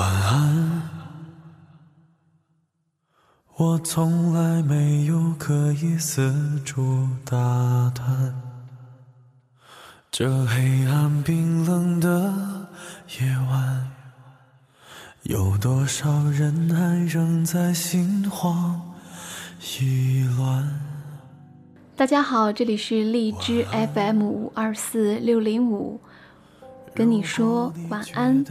晚安。我从来没有刻意四处打探，这黑暗冰冷的夜晚，有多少人还仍在心慌意乱？大家好，这里是荔枝 FM 五二四六零五，跟你说晚安。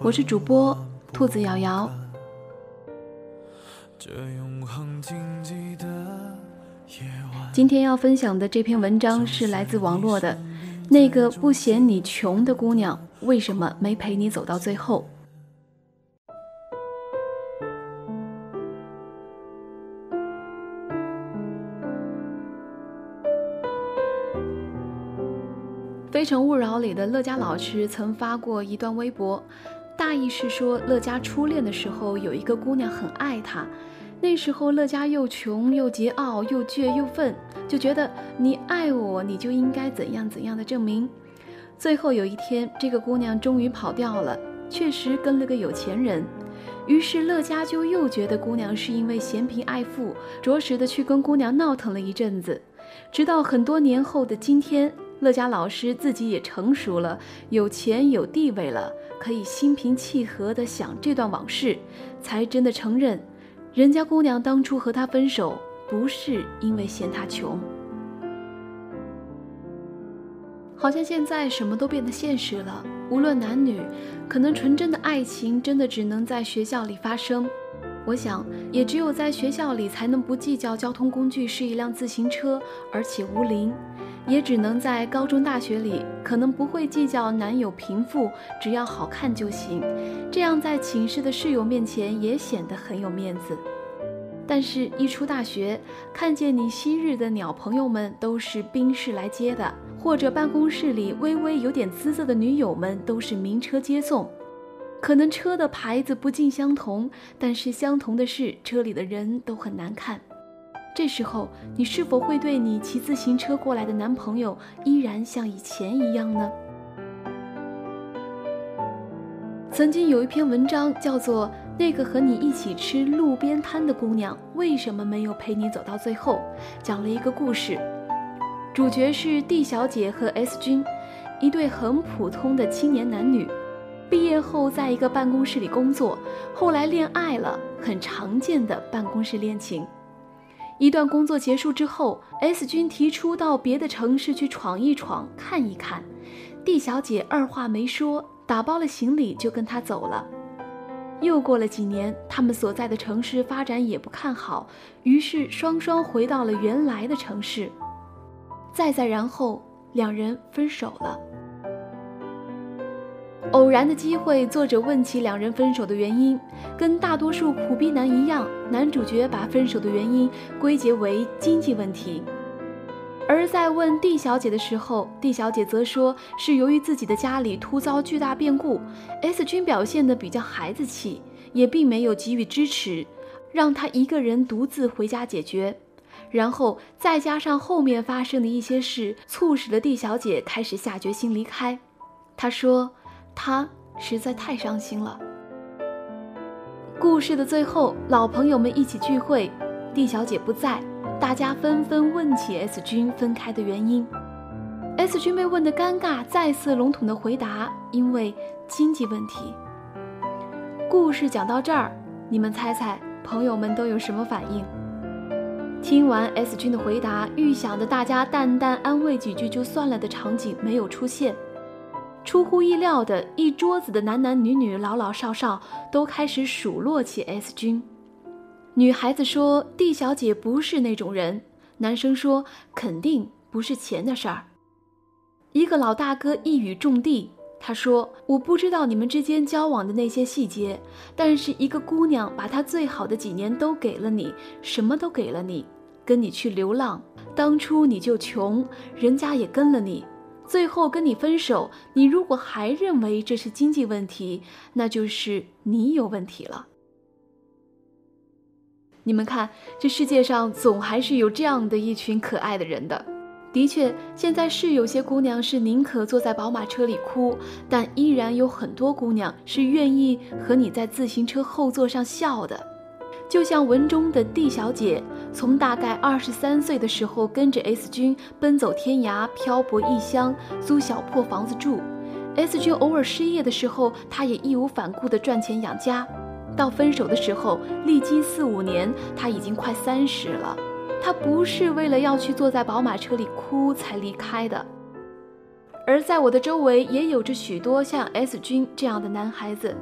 我是主播兔子瑶瑶。今天要分享的这篇文章是来自网络的，那个不嫌你穷的姑娘，为什么没陪你走到最后？《非诚勿扰》里的乐嘉老师曾发过一段微博，大意是说乐嘉初恋的时候有一个姑娘很爱他。那时候乐嘉又穷又桀骜又倔又愤，就觉得你爱我，你就应该怎样怎样的证明。最后有一天，这个姑娘终于跑掉了，确实跟了个有钱人。于是乐嘉就又觉得姑娘是因为嫌贫爱富，着实的去跟姑娘闹腾了一阵子。直到很多年后的今天，乐嘉老师自己也成熟了，有钱有地位了，可以心平气和的想这段往事，才真的承认。人家姑娘当初和他分手，不是因为嫌他穷。好像现在什么都变得现实了，无论男女，可能纯真的爱情真的只能在学校里发生。我想，也只有在学校里，才能不计较交通工具是一辆自行车，而且无龄；也只能在高中、大学里，可能不会计较男友贫富，只要好看就行。这样在寝室的室友面前也显得很有面子。但是，一出大学，看见你昔日的鸟朋友们都是宾士来接的，或者办公室里微微有点姿色的女友们都是名车接送。可能车的牌子不尽相同，但是相同的是车里的人都很难看。这时候，你是否会对你骑自行车过来的男朋友依然像以前一样呢？曾经有一篇文章叫做《那个和你一起吃路边摊的姑娘为什么没有陪你走到最后》，讲了一个故事，主角是 D 小姐和 S 君，一对很普通的青年男女。毕业后，在一个办公室里工作，后来恋爱了，很常见的办公室恋情。一段工作结束之后，S 君提出到别的城市去闯一闯、看一看，D 小姐二话没说，打包了行李就跟他走了。又过了几年，他们所在的城市发展也不看好，于是双双回到了原来的城市。再再然后，两人分手了。偶然的机会，作者问起两人分手的原因，跟大多数苦逼男一样，男主角把分手的原因归结为经济问题。而在问 D 小姐的时候，D 小姐则说是由于自己的家里突遭巨大变故，S 君表现的比较孩子气，也并没有给予支持，让他一个人独自回家解决。然后再加上后面发生的一些事，促使了 D 小姐开始下决心离开。她说。他实在太伤心了。故事的最后，老朋友们一起聚会，D 小姐不在，大家纷纷问起 S 君分开的原因。S 君被问的尴尬，再次笼统的回答：“因为经济问题。”故事讲到这儿，你们猜猜，朋友们都有什么反应？听完 S 君的回答，预想的大家淡淡安慰几句就算了的场景没有出现。出乎意料的，一桌子的男男女女、老老少少都开始数落起 S 君。女孩子说：“D 小姐不是那种人。”男生说：“肯定不是钱的事儿。”一个老大哥一语中的，他说：“我不知道你们之间交往的那些细节，但是一个姑娘把她最好的几年都给了你，什么都给了你，跟你去流浪，当初你就穷，人家也跟了你。”最后跟你分手，你如果还认为这是经济问题，那就是你有问题了。你们看，这世界上总还是有这样的一群可爱的人的。的确，现在是有些姑娘是宁可坐在宝马车里哭，但依然有很多姑娘是愿意和你在自行车后座上笑的。就像文中的 D 小姐，从大概二十三岁的时候跟着 S 君奔走天涯、漂泊异乡、租小破房子住。S 君偶尔失业的时候，她也义无反顾地赚钱养家。到分手的时候，历经四五年，她已经快三十了。他不是为了要去坐在宝马车里哭才离开的，而在我的周围也有着许多像 S 君这样的男孩子。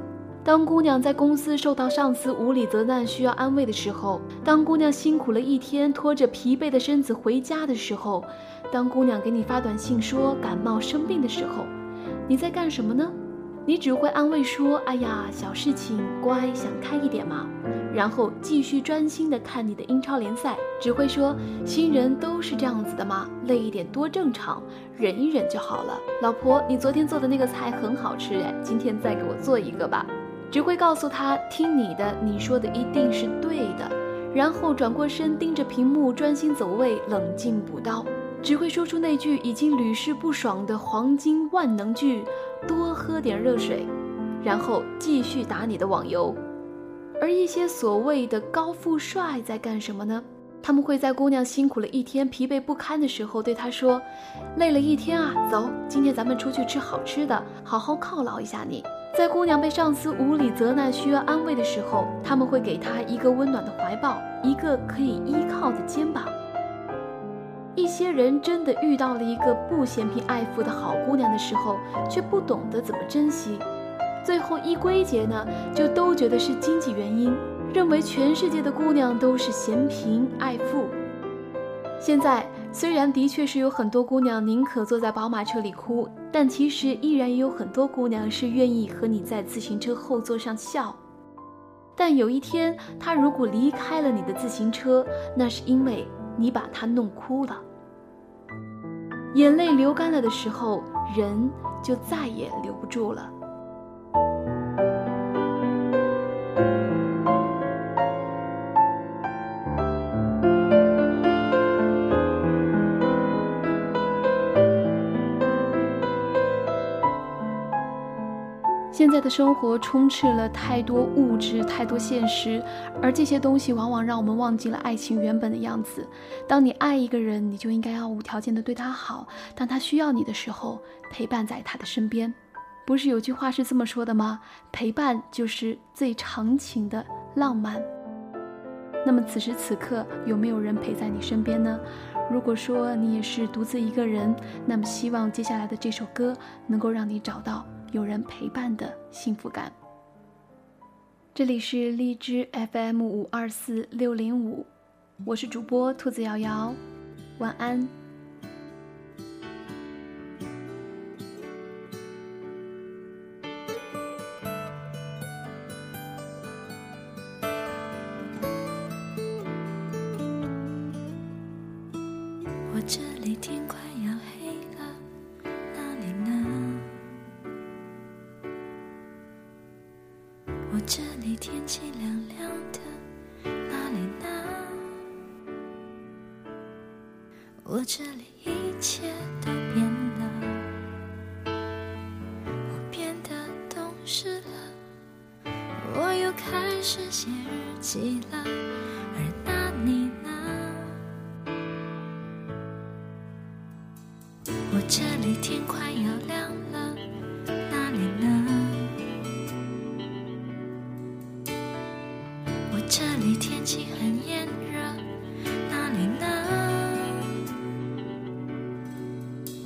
当姑娘在公司受到上司无理责难需要安慰的时候，当姑娘辛苦了一天拖着疲惫的身子回家的时候，当姑娘给你发短信说感冒生病的时候，你在干什么呢？你只会安慰说：“哎呀，小事情，乖，想开一点嘛。”然后继续专心的看你的英超联赛。只会说：“新人都是这样子的吗？累一点多正常，忍一忍就好了。”老婆，你昨天做的那个菜很好吃哎，今天再给我做一个吧。只会告诉他：“听你的，你说的一定是对的。”然后转过身盯着屏幕专心走位，冷静补刀。只会说出那句已经屡试不爽的黄金万能句。多喝点热水，然后继续打你的网游。而一些所谓的高富帅在干什么呢？他们会在姑娘辛苦了一天、疲惫不堪的时候，对她说：“累了一天啊，走，今天咱们出去吃好吃的，好好犒劳一下你。”在姑娘被上司无理责难、需要安慰的时候，他们会给她一个温暖的怀抱，一个可以依靠的肩膀。一些人真的遇到了一个不嫌贫爱富的好姑娘的时候，却不懂得怎么珍惜，最后一归结呢，就都觉得是经济原因，认为全世界的姑娘都是嫌贫爱富。现在虽然的确是有很多姑娘宁可坐在宝马车里哭，但其实依然也有很多姑娘是愿意和你在自行车后座上笑。但有一天，她如果离开了你的自行车，那是因为你把她弄哭了。眼泪流干了的时候，人就再也留不住了。现在的生活充斥了太多物质，太多现实，而这些东西往往让我们忘记了爱情原本的样子。当你爱一个人，你就应该要无条件的对他好；当他需要你的时候，陪伴在他的身边。不是有句话是这么说的吗？陪伴就是最长情的浪漫。那么此时此刻，有没有人陪在你身边呢？如果说你也是独自一个人，那么希望接下来的这首歌能够让你找到。有人陪伴的幸福感。这里是荔枝 FM 五二四六零五，我是主播兔子瑶瑶，晚安。我这里天快我这里一切都变了，我变得懂事了，我又开始写日记了，而那你呢？我这里天快要亮了，哪里呢？我这里天气很炎热，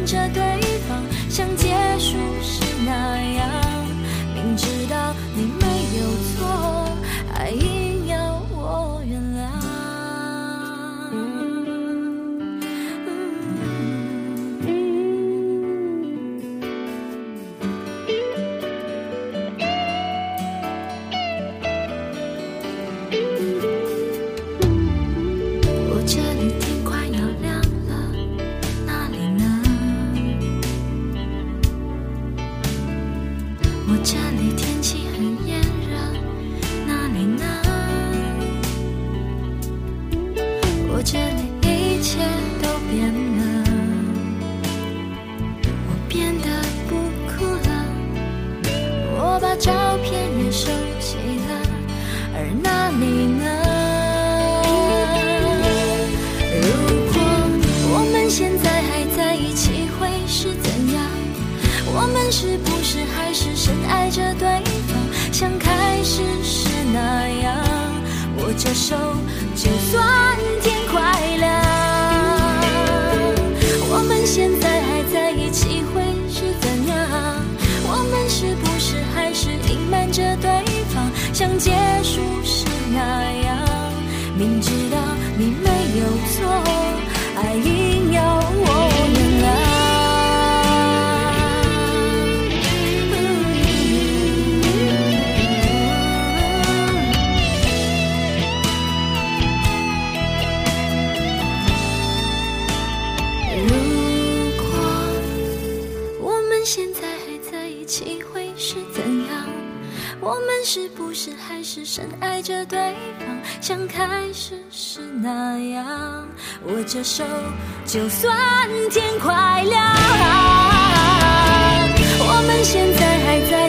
看着对方，想见？就算像开始时那样握着手就算天快亮。我们现在还在